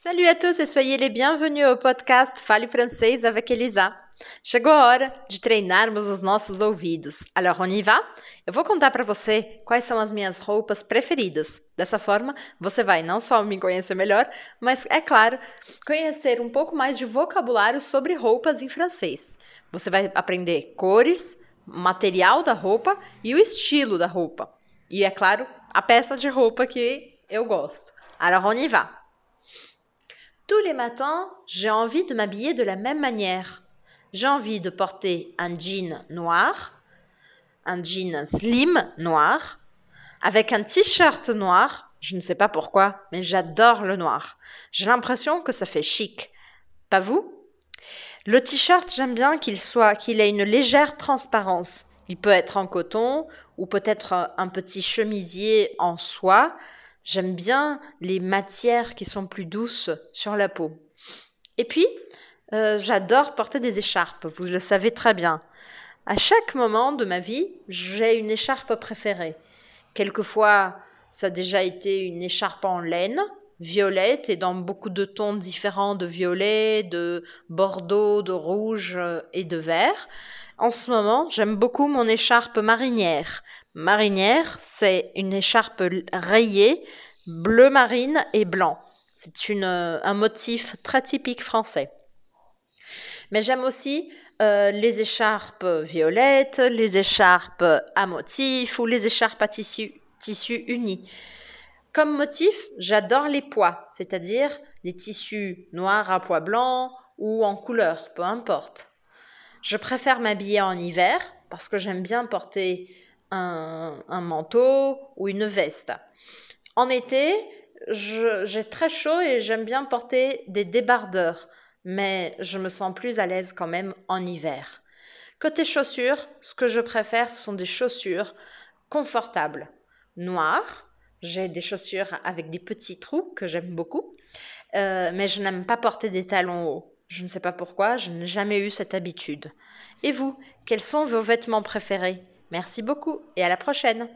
Salut à tous e soyez les bienvenus au podcast Fale Francês avec Elisa. Chegou a hora de treinarmos os nossos ouvidos. Alors on y va? Eu vou contar para você quais são as minhas roupas preferidas. Dessa forma, você vai não só me conhecer melhor, mas é claro, conhecer um pouco mais de vocabulário sobre roupas em francês. Você vai aprender cores, material da roupa e o estilo da roupa. E é claro, a peça de roupa que eu gosto. Alors on y va. Tous les matins, j'ai envie de m'habiller de la même manière. J'ai envie de porter un jean noir, un jean slim noir, avec un t-shirt noir. Je ne sais pas pourquoi, mais j'adore le noir. J'ai l'impression que ça fait chic. Pas vous? Le t-shirt, j'aime bien qu'il soit, qu'il ait une légère transparence. Il peut être en coton ou peut-être un petit chemisier en soie. J'aime bien les matières qui sont plus douces sur la peau. Et puis, euh, j'adore porter des écharpes, vous le savez très bien. À chaque moment de ma vie, j'ai une écharpe préférée. Quelquefois, ça a déjà été une écharpe en laine, violette et dans beaucoup de tons différents de violet, de bordeaux, de rouge euh, et de vert. En ce moment, j'aime beaucoup mon écharpe marinière. Marinière, c'est une écharpe rayée, bleu marine et blanc. C'est euh, un motif très typique français. Mais j'aime aussi euh, les écharpes violettes, les écharpes à motif ou les écharpes à tissu, tissu uni. Comme motif, j'adore les pois, c'est-à-dire les tissus noirs à pois blancs ou en couleur, peu importe. Je préfère m'habiller en hiver parce que j'aime bien porter un, un, manteau ou une veste. En été, j'ai très chaud et j'aime bien porter des débardeurs mais je me sens plus à l'aise quand même en hiver. Côté chaussures, ce que je préfère, ce sont des chaussures confortables, noires. J'ai des chaussures avec des petits trous que j'aime beaucoup, euh, mais je n'aime pas porter des talons hauts. Je ne sais pas pourquoi, je n'ai jamais eu cette habitude. Et vous, quels sont vos vêtements préférés? Merci beaucoup et à la prochaine